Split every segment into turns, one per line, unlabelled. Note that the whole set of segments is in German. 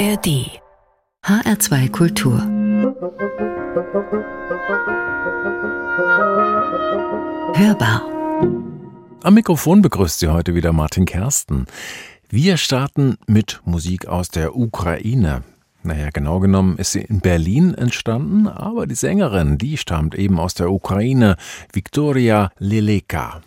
ARD HR2 Kultur Hörbar
Am Mikrofon begrüßt Sie heute wieder Martin Kersten. Wir starten mit Musik aus der Ukraine. Naja, genau genommen ist sie in Berlin entstanden, aber die Sängerin, die stammt eben aus der Ukraine, Viktoria Leleka.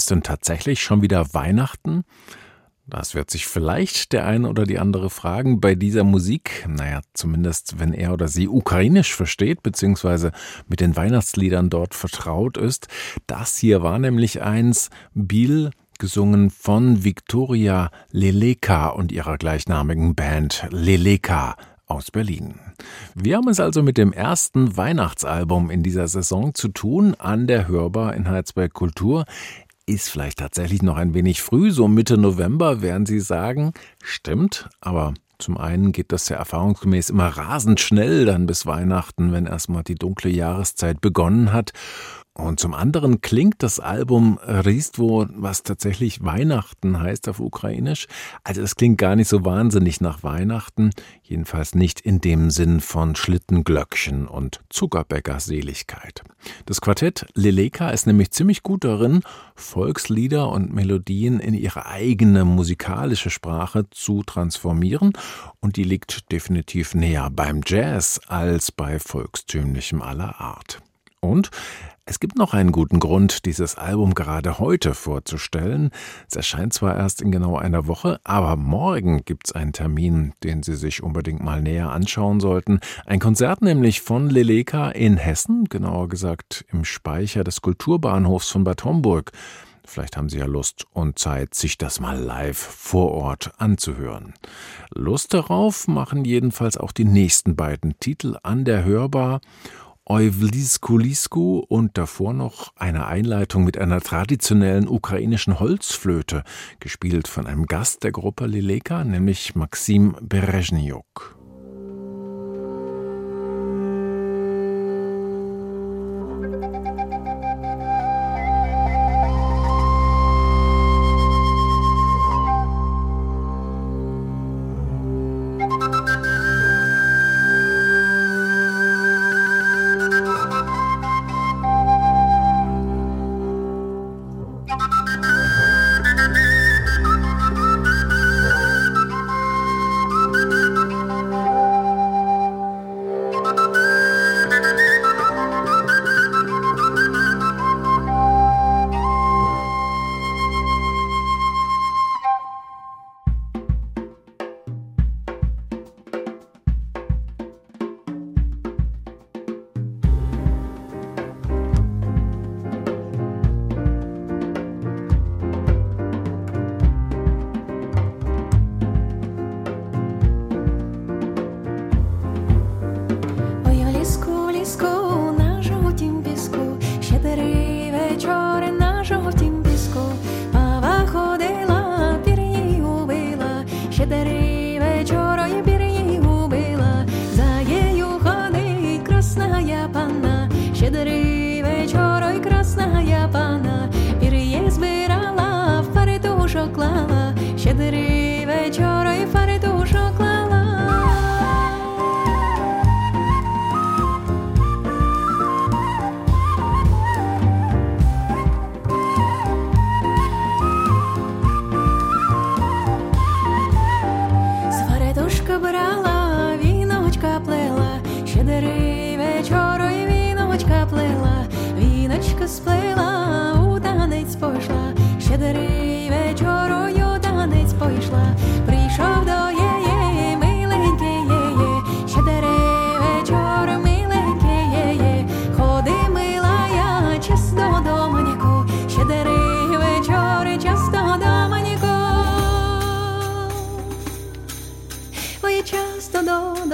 Ist denn tatsächlich schon wieder Weihnachten? Das wird sich vielleicht der eine oder die andere fragen bei dieser Musik. Naja, zumindest wenn er oder sie ukrainisch versteht, beziehungsweise mit den Weihnachtsliedern dort vertraut ist. Das hier war nämlich eins, Biel, gesungen von Viktoria Leleka und ihrer gleichnamigen Band Leleka aus Berlin. Wir haben es also mit dem ersten Weihnachtsalbum in dieser Saison zu tun an der Hörbar in Herzberg Kultur ist vielleicht tatsächlich noch ein wenig früh, so Mitte November werden Sie sagen. Stimmt, aber zum einen geht das ja erfahrungsgemäß immer rasend schnell dann bis Weihnachten, wenn erstmal die dunkle Jahreszeit begonnen hat. Und zum anderen klingt das Album Ristvo, was tatsächlich Weihnachten heißt auf Ukrainisch. Also es klingt gar nicht so wahnsinnig nach Weihnachten, jedenfalls nicht in dem Sinn von Schlittenglöckchen und Zuckerbäckerseligkeit. Das Quartett Leleka ist nämlich ziemlich gut darin, Volkslieder und Melodien in ihre eigene musikalische Sprache zu transformieren und die liegt definitiv näher beim Jazz als bei volkstümlichem aller Art. Und es gibt noch einen guten Grund, dieses Album gerade heute vorzustellen. Es erscheint zwar erst in genau einer Woche, aber morgen gibt es einen Termin, den Sie sich unbedingt mal näher anschauen sollten. Ein Konzert nämlich von Leleka in Hessen, genauer gesagt im Speicher des Kulturbahnhofs von Bad Homburg. Vielleicht haben Sie ja Lust und Zeit, sich das mal live vor Ort anzuhören. Lust darauf machen jedenfalls auch die nächsten beiden Titel an der Hörbar. Euvlisku Lisku und davor noch eine Einleitung mit einer traditionellen ukrainischen Holzflöte, gespielt von einem Gast der Gruppe Lileka, nämlich Maxim Berezhniuk.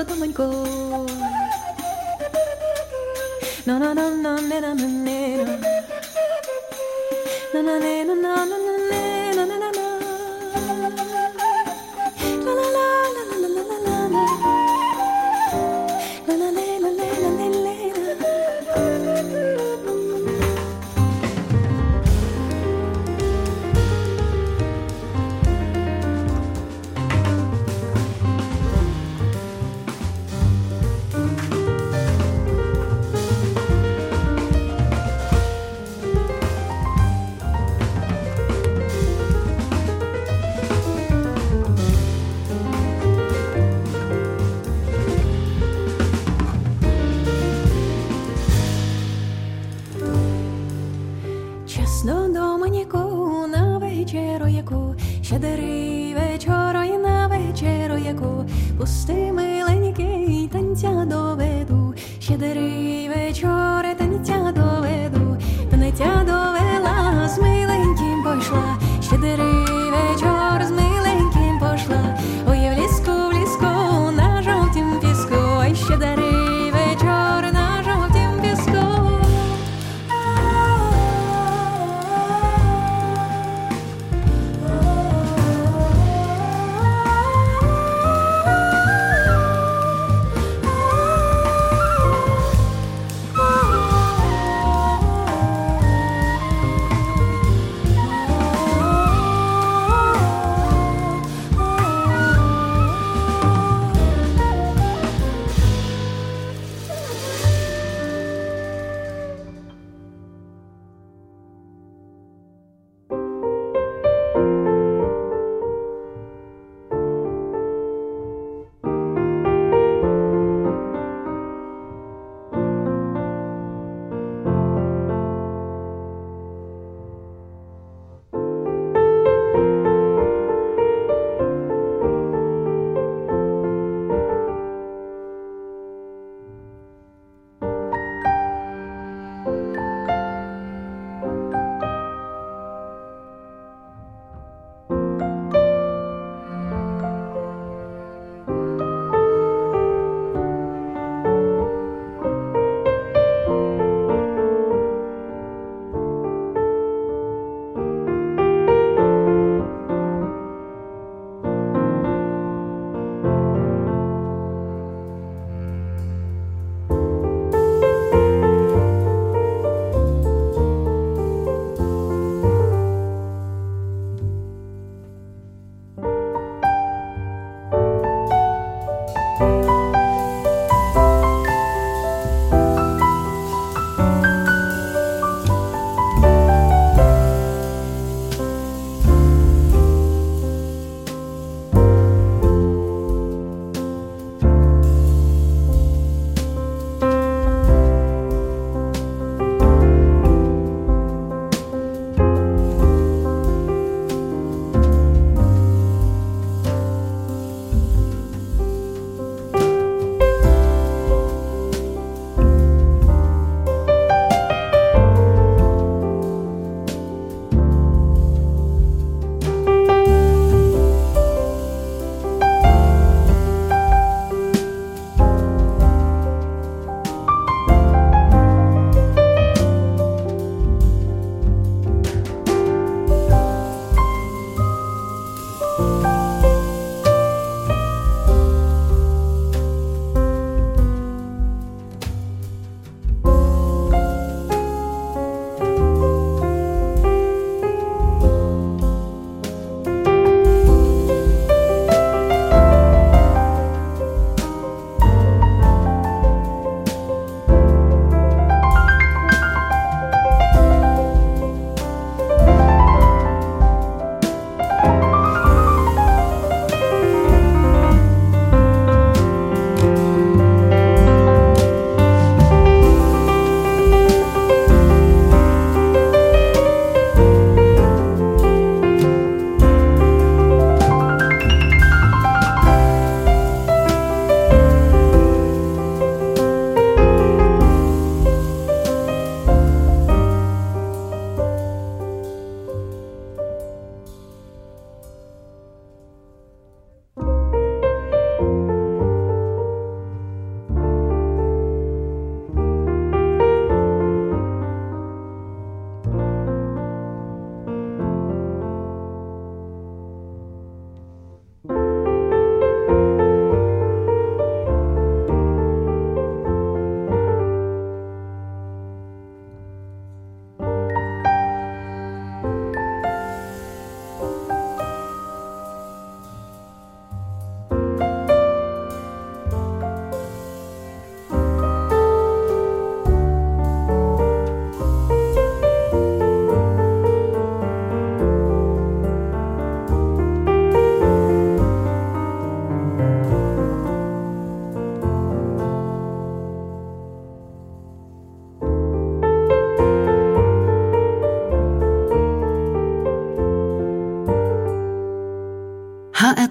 domańko. No, no, no, no,
no, no, no, no, no, no, no, no, no, яку ще дари вечора і на вечеру,
яку пусти миленький танця доведу, ще дари вечора.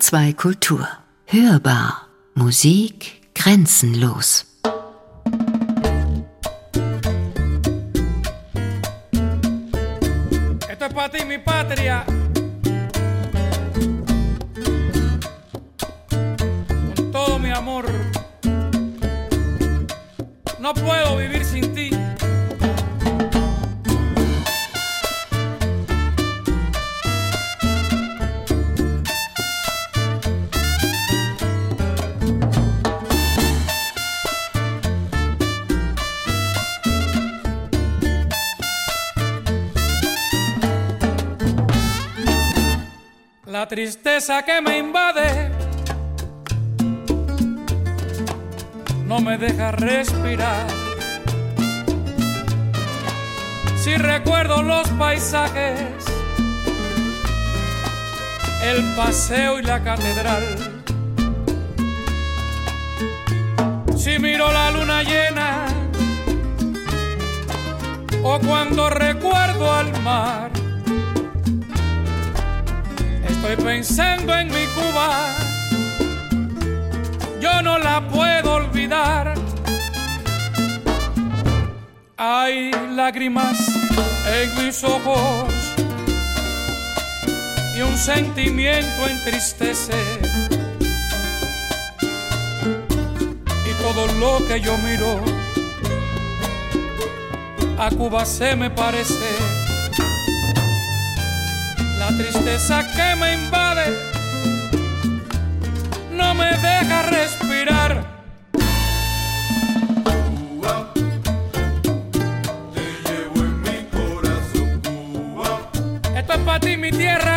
HR2 Kultur. Hörbar. Musik grenzenlos.
No puedo vivir tristeza que me invade no me deja respirar. Si recuerdo los paisajes, el paseo y la catedral. Si miro la luna llena o cuando recuerdo al mar Estoy pensando en mi Cuba, yo no la puedo olvidar. Hay lágrimas en mis ojos y un sentimiento entristece. Y todo lo que yo miro a Cuba se me parece tristeza que me invade no me deja respirar.
Cuba, te llevo en mi corazón, Cuba.
Esto es para ti, mi tierra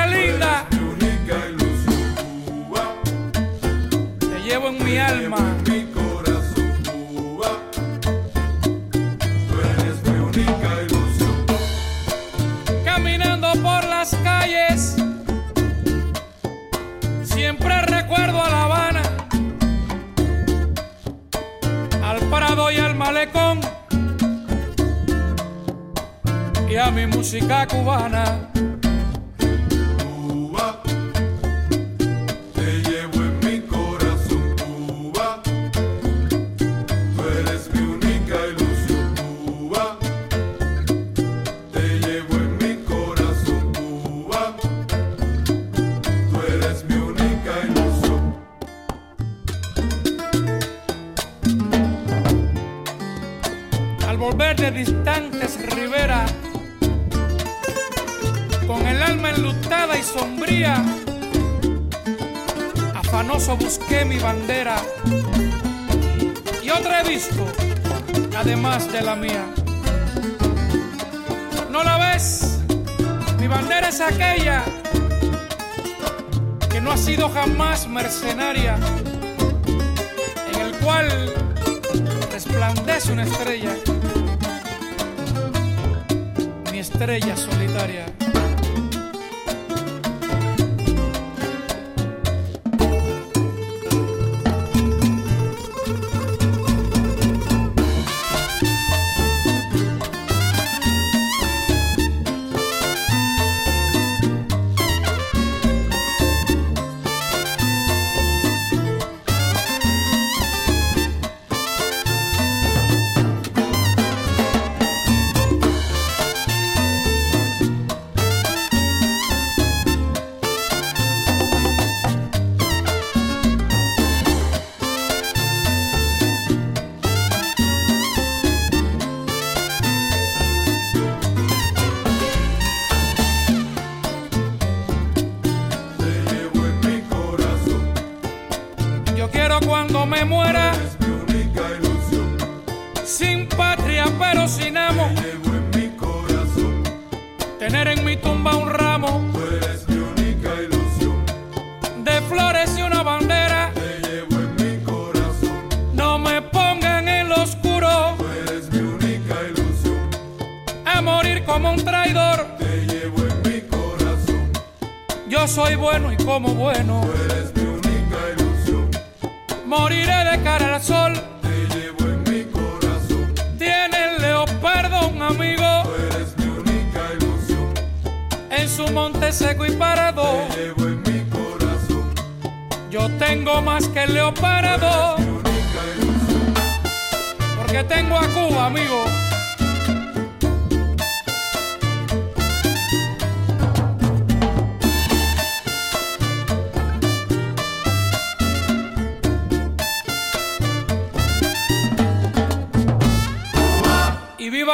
mercenaria, en el cual resplandece una estrella, mi estrella solitaria.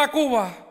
Cuba.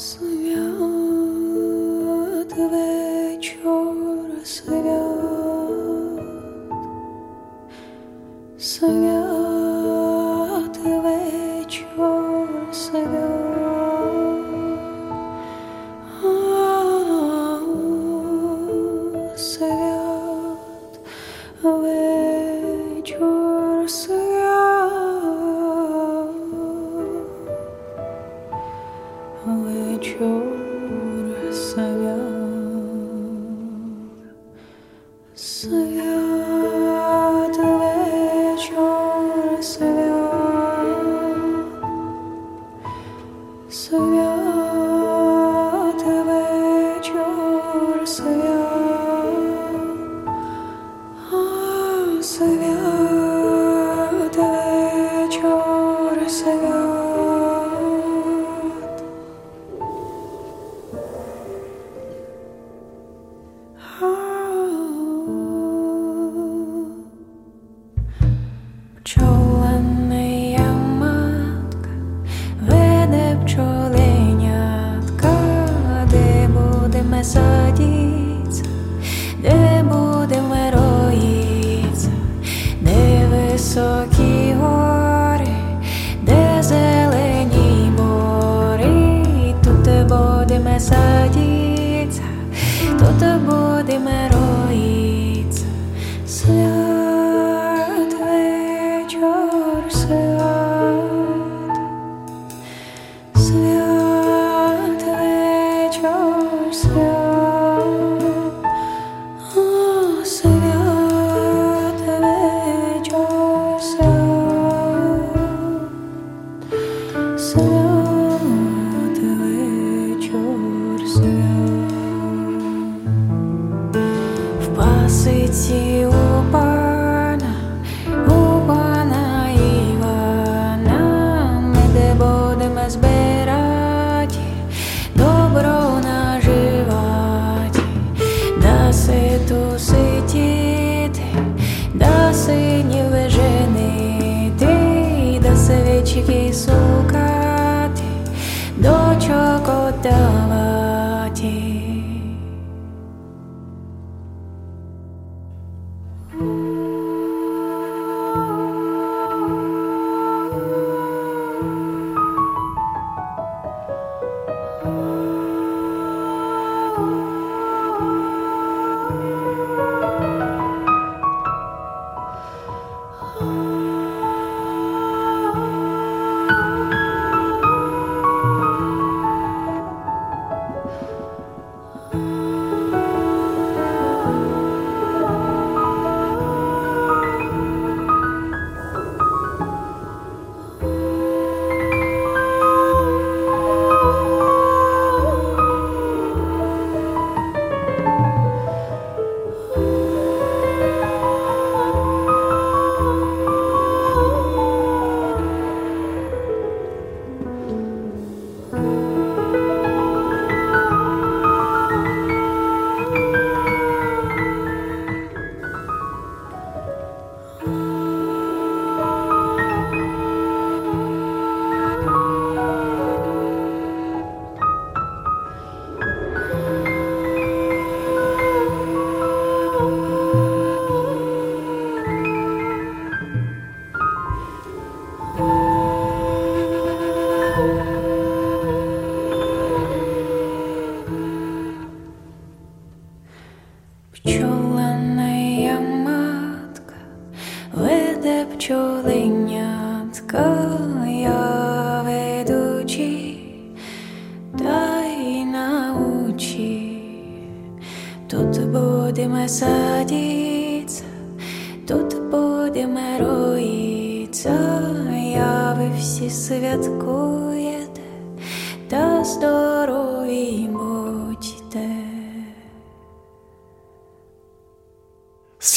So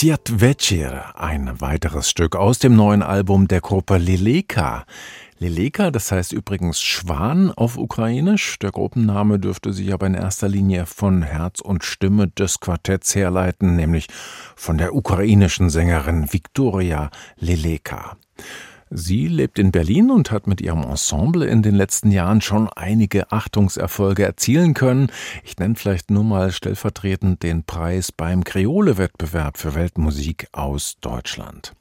Siat Vecir, ein weiteres Stück aus dem neuen Album der Gruppe Leleka. Leleka, das heißt übrigens Schwan auf Ukrainisch. Der Gruppenname dürfte sich aber in erster Linie von Herz und Stimme des Quartetts herleiten, nämlich von der ukrainischen Sängerin Viktoria Leleka. Sie lebt in Berlin und hat mit ihrem Ensemble in den letzten Jahren schon einige Achtungserfolge erzielen können. Ich nenne vielleicht nur mal stellvertretend den Preis beim Kreole-Wettbewerb für Weltmusik aus Deutschland.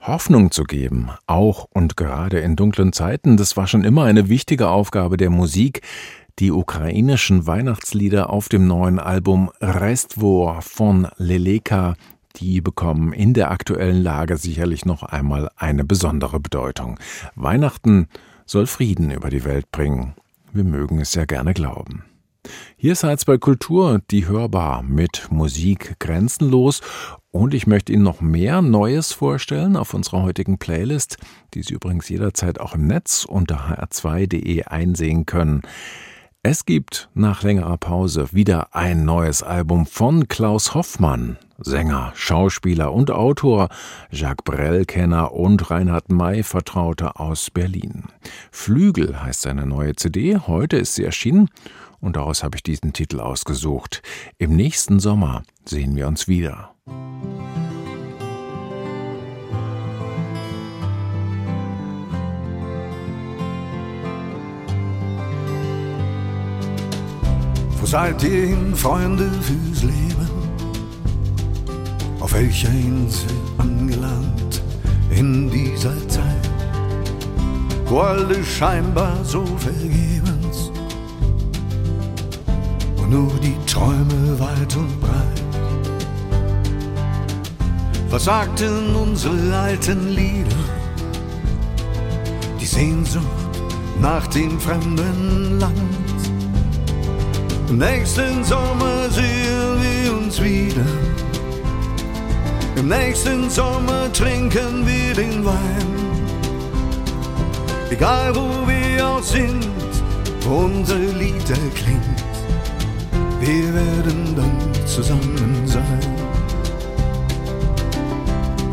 Hoffnung zu geben, auch und gerade in dunklen Zeiten, das war schon immer eine wichtige Aufgabe der Musik. Die ukrainischen Weihnachtslieder auf dem neuen Album Restvor von Leleka die bekommen in der aktuellen Lage sicherlich noch einmal eine besondere Bedeutung. Weihnachten soll Frieden über die Welt bringen. Wir mögen es ja gerne glauben. Hier ist Salzburg Kultur, die hörbar mit Musik grenzenlos. Und ich möchte Ihnen noch mehr Neues vorstellen auf unserer heutigen Playlist, die Sie übrigens jederzeit auch im Netz unter hr2.de einsehen können. Es gibt nach längerer Pause wieder ein neues Album von Klaus Hoffmann, Sänger, Schauspieler und Autor, Jacques Brel-Kenner und Reinhard May Vertrauter aus Berlin. Flügel heißt seine neue CD, heute ist sie erschienen und daraus habe ich diesen Titel ausgesucht. Im nächsten Sommer sehen wir uns wieder.
Wo seid ihr hin, Freunde fürs Leben? Auf welcher Insel angelangt? In wo alles scheinbar so vergebens und nur die Träume weit und breit. Was sagten unsere alten Lieder? Die Sehnsucht nach dem fremden Land. Im nächsten Sommer sehen wir uns wieder. Im nächsten Sommer trinken wir den Wein. Egal wo wir auch sind, wo unser Lied erklingt, wir werden dann zusammen sein.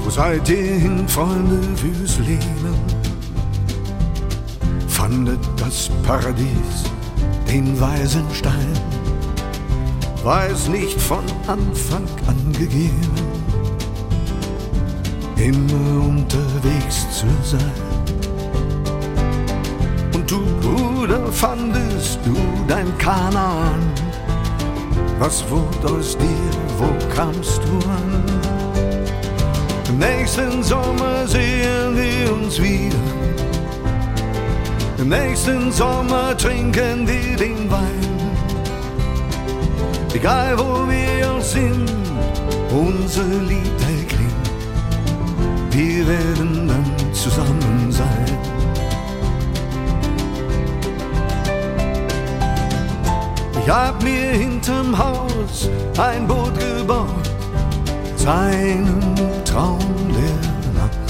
Wo seid ihr hin, Freunde, fürs Leben? Fandet das Paradies den weisen Stein? War es nicht von Anfang an gegeben, immer unterwegs zu sein? Und du, Bruder, fandest du dein Kanaan? Was wurde aus dir, wo kamst du an? Im nächsten Sommer sehen wir uns wieder. Im nächsten Sommer trinken wir den Wein. Egal wo wir auch sind, unser Lied erklingt. Wir werden dann zusammen sein. Ich hab mir hinterm Haus ein Boot gebaut, seinem Traum der Nacht.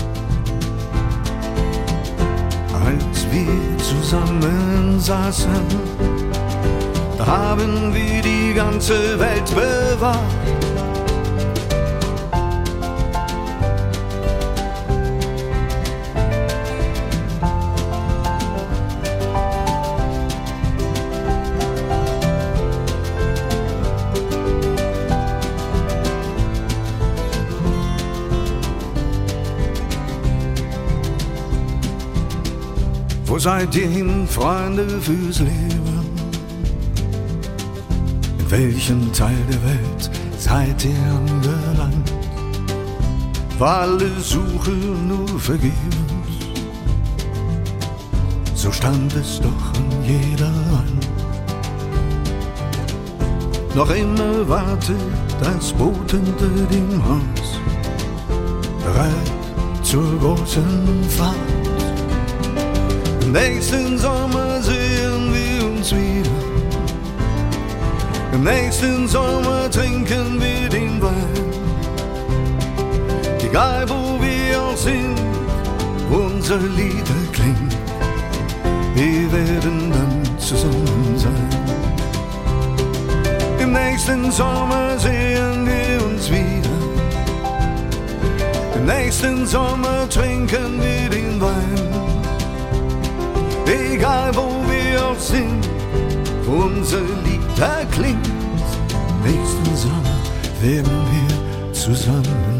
Als wir zusammen saßen, da haben wir die ganze Welt bewacht. Wo seid ihr hin, Freunde, fürs Leben? In welchem Teil der Welt seid ihr angelangt? War alle Suche nur vergebens? So stand es doch an jeder Wand. Noch immer wartet das Boot hinter dem Haus, bereit zur großen Fahrt. Nächsten Sommer sehen wir uns wieder. Im nächsten Sommer trinken wir den Wein. Egal wo wir auch sind, wo unser Lied klingt, wir werden dann zusammen sein. Im nächsten Sommer sehen wir uns wieder. Im nächsten Sommer trinken wir den Wein. Egal wo wir auch sind, wo unser Lied erklingt. Nächsten Sommer werden wir zusammen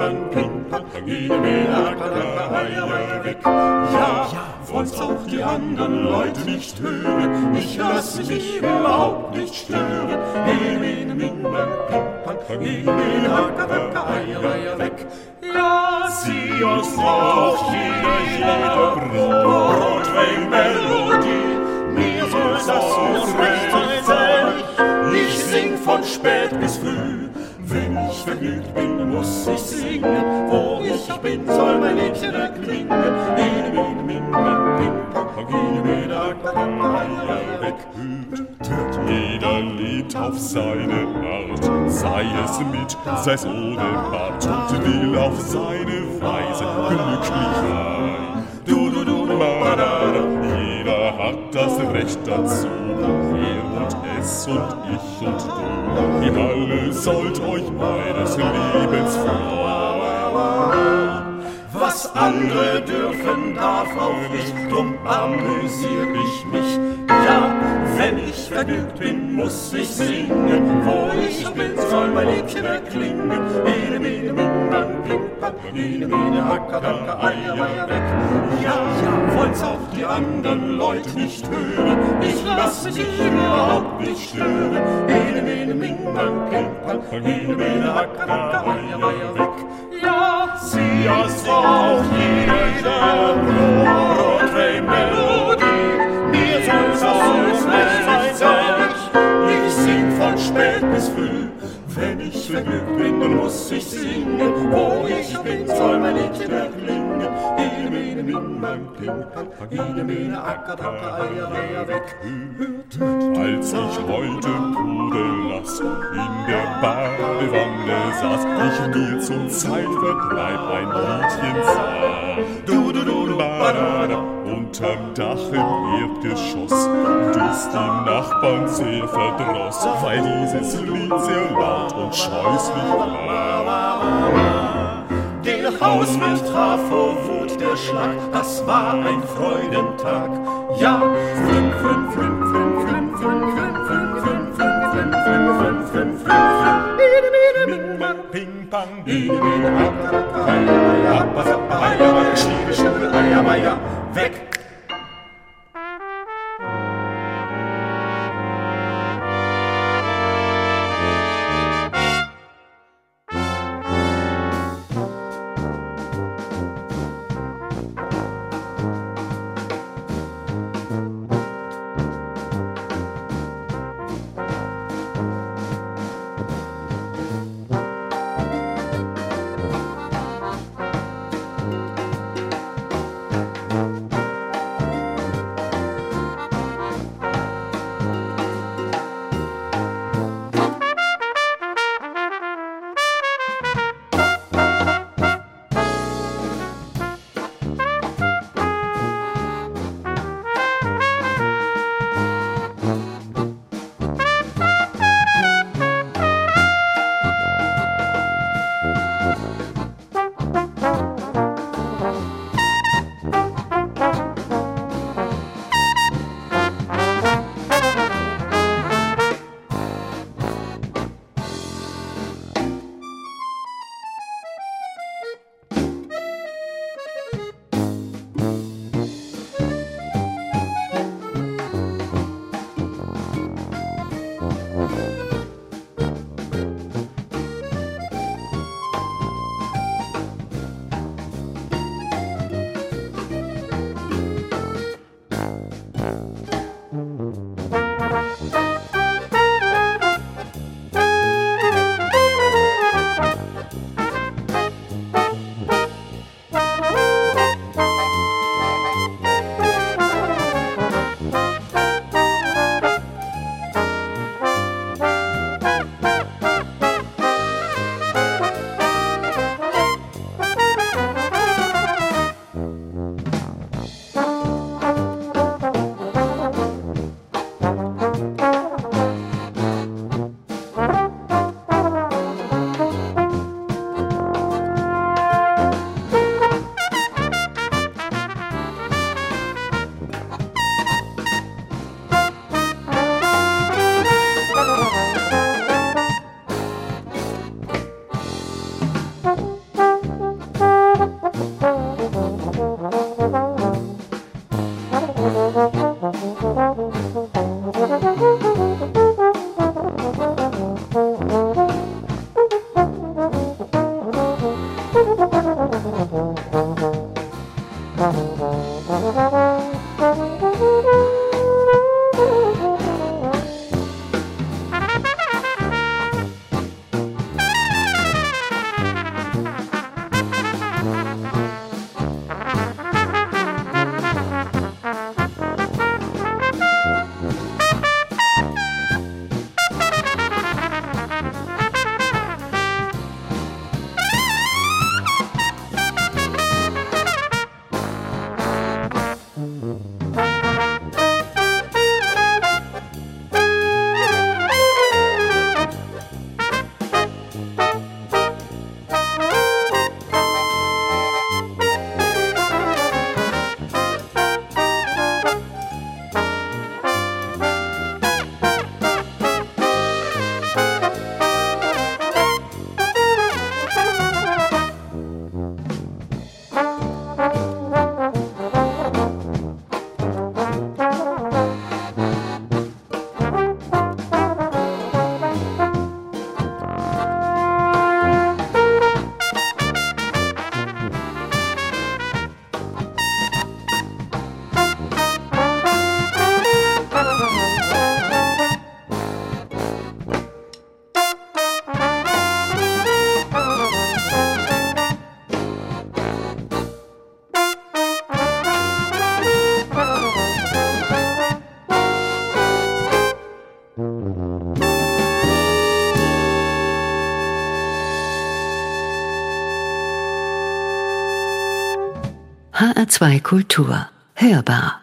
ene, mene, akaka, eier, weg. Ja, wollt's auch die anderen Leute nicht hören. Ich lasse mich überhaupt nicht stören. Pang, ene, mene, akaka, eier, weg. Ja, sieh uns doch jeder, jeder Broadway-Melodie. Mir soll das nur recht sein. Ich sing von spät bis früh. Vergnügt bin, muss ich singen. Wo ich bin, soll mein Liedchen erklingen. Ene, mene, min, min, ping, pong, weg. Hütet jeder Lied auf seine Art, sei es mit, sei es ohne Bart, und will auf seine Weise glücklich sein. Du, du, du, ma, da, da. Jeder hat das Recht dazu, er und es und ich und du. Ihr alle sollt euch meines Lebens freuen. Was andere dürfen, darf auch ich, drum amüsier ich mich. Ja, wenn ich vergnügt bin, muss ich singen, wo ich bin, soll mein Liedchen erklingen. Ene, mene, ming, mang, ping, pang, ene, mene, hacker, danke, eier, eier, weg. Ja, ja, wollt's auch die anderen Leute nicht hören. Ich lass mich überhaupt nicht stören. Ene, mene, ming, mang, ping, pang, ene, mene, hacker, danke, eier, eier, weg. Ja, sie ist auch jeder Broadway-Melodie. Mir soll's auch nicht sein. Ich sing von spät bis früh. Wenn ich vergnügt bin, dann muss ich singen. Wo ich bin, soll mein Liedchen erklingen. Ene, mene, min, mang, ping, ene, mene, acker, danke, eier, eier, weg. Hört,
Als ich heute Pudellass in der Badewanne saß, ich mir zum Zeitvertreib ein Liedchen sah. Du, du, du, du, badada, unterm Dach im Erdgeschoss, das die Nachbarn sehr verdross, weil dieses Lied sehr laut und scheußlich war.
Den Hauswirt traf vor Wut der Schlag, das war ein Freudentag. Ja, fünf, fünf, fünf, fünf, fünf, fünf, fünf, fünf, fünf, fünf, fünf, fünf, fünf, fünf, fünf, Ede, mede, ming, mang,
Ping, pang,
ede, mede, akka, akka, eier, eier, appa, sappa, eier, eier, schniebe, schniebe,
HR2 Kultur. Hörbar.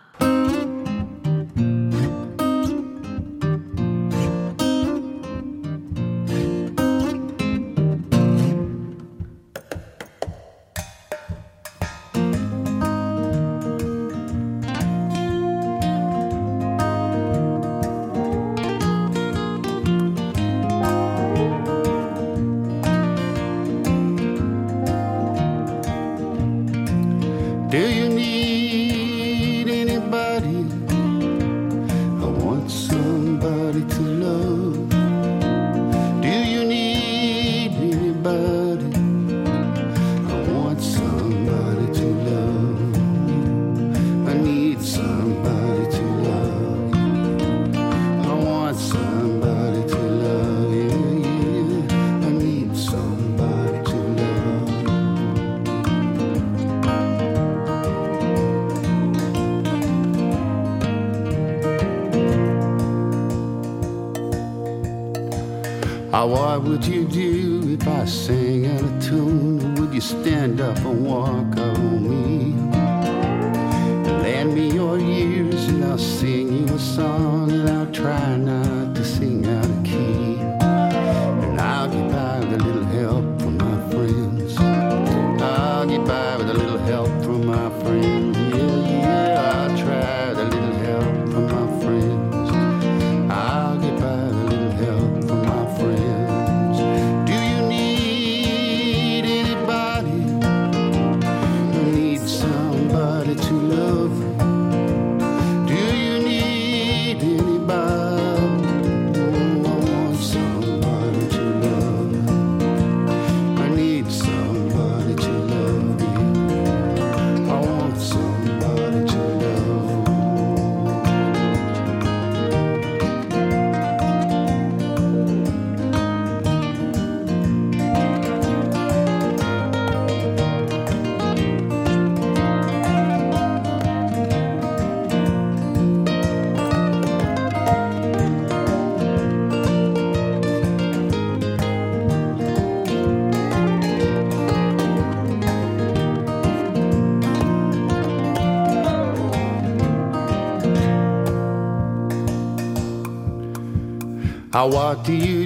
What do you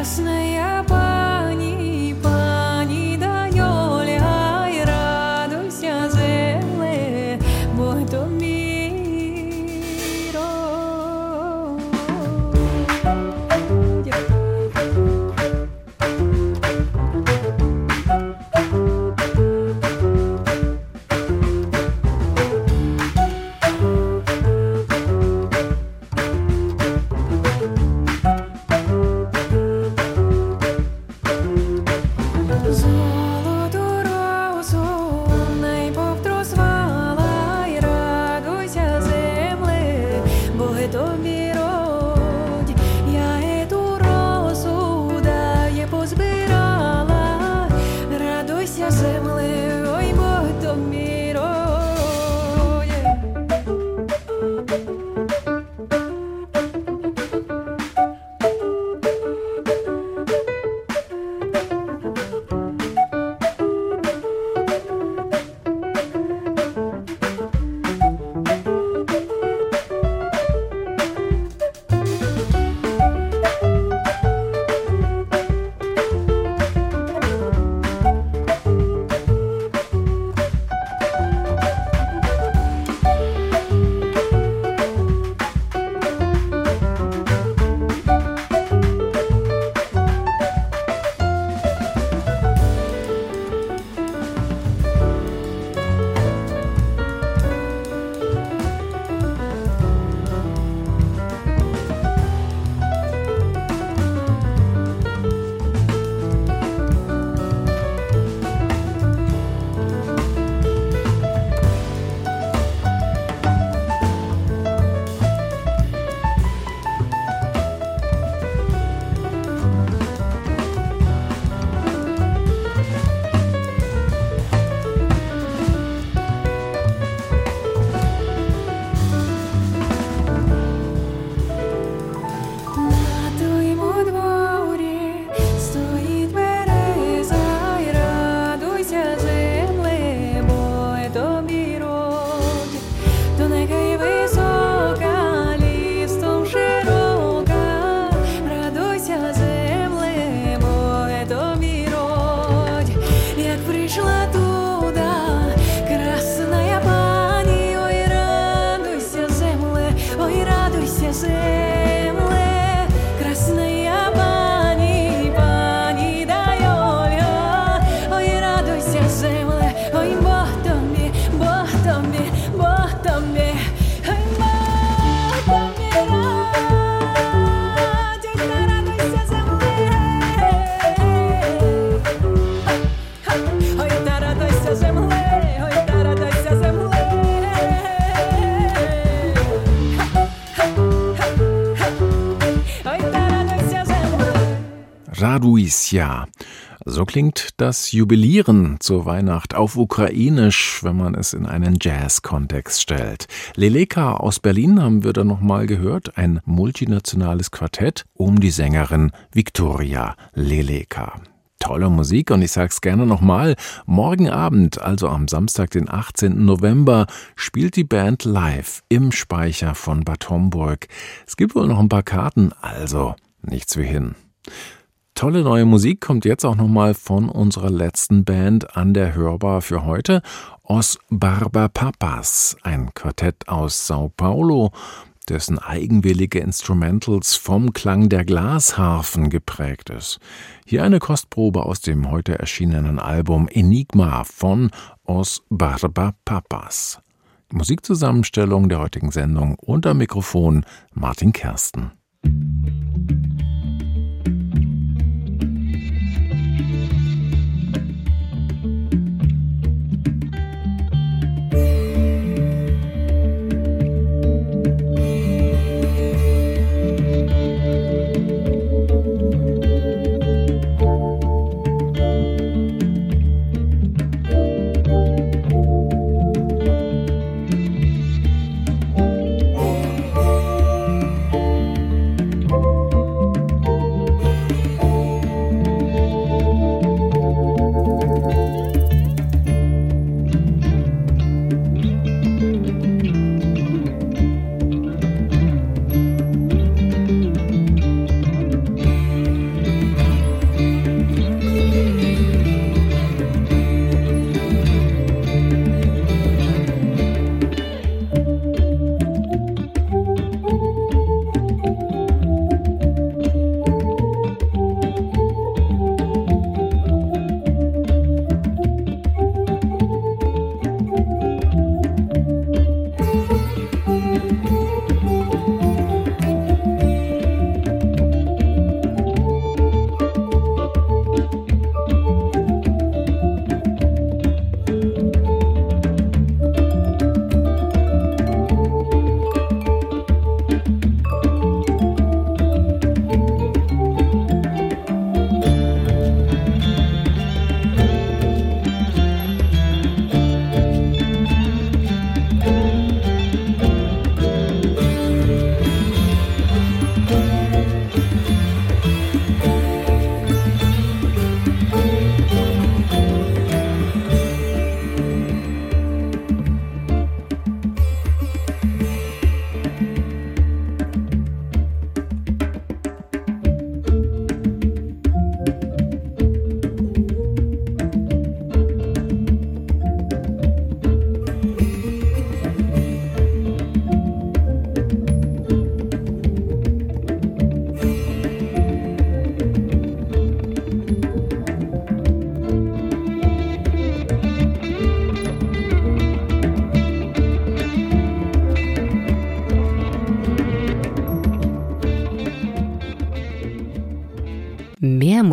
last night
Raduisja. So klingt das Jubilieren zur Weihnacht auf Ukrainisch, wenn man es in einen Jazz-Kontext stellt. Leleka aus Berlin haben wir da nochmal gehört, ein multinationales Quartett um die Sängerin Viktoria Leleka. Tolle Musik und ich sag's gerne nochmal, morgen Abend, also am Samstag, den 18. November, spielt die Band live im Speicher von Bad Homburg. Es gibt wohl noch ein paar Karten, also nichts wie hin. Tolle neue Musik kommt jetzt auch nochmal von unserer letzten Band an der Hörbar für heute, Os Barba Papas, ein Quartett aus Sao Paulo, dessen eigenwillige Instrumentals vom Klang der Glasharfen geprägt ist. Hier eine Kostprobe aus dem heute erschienenen Album Enigma von Os Barba Papas. Musikzusammenstellung der heutigen Sendung unter Mikrofon Martin Kersten.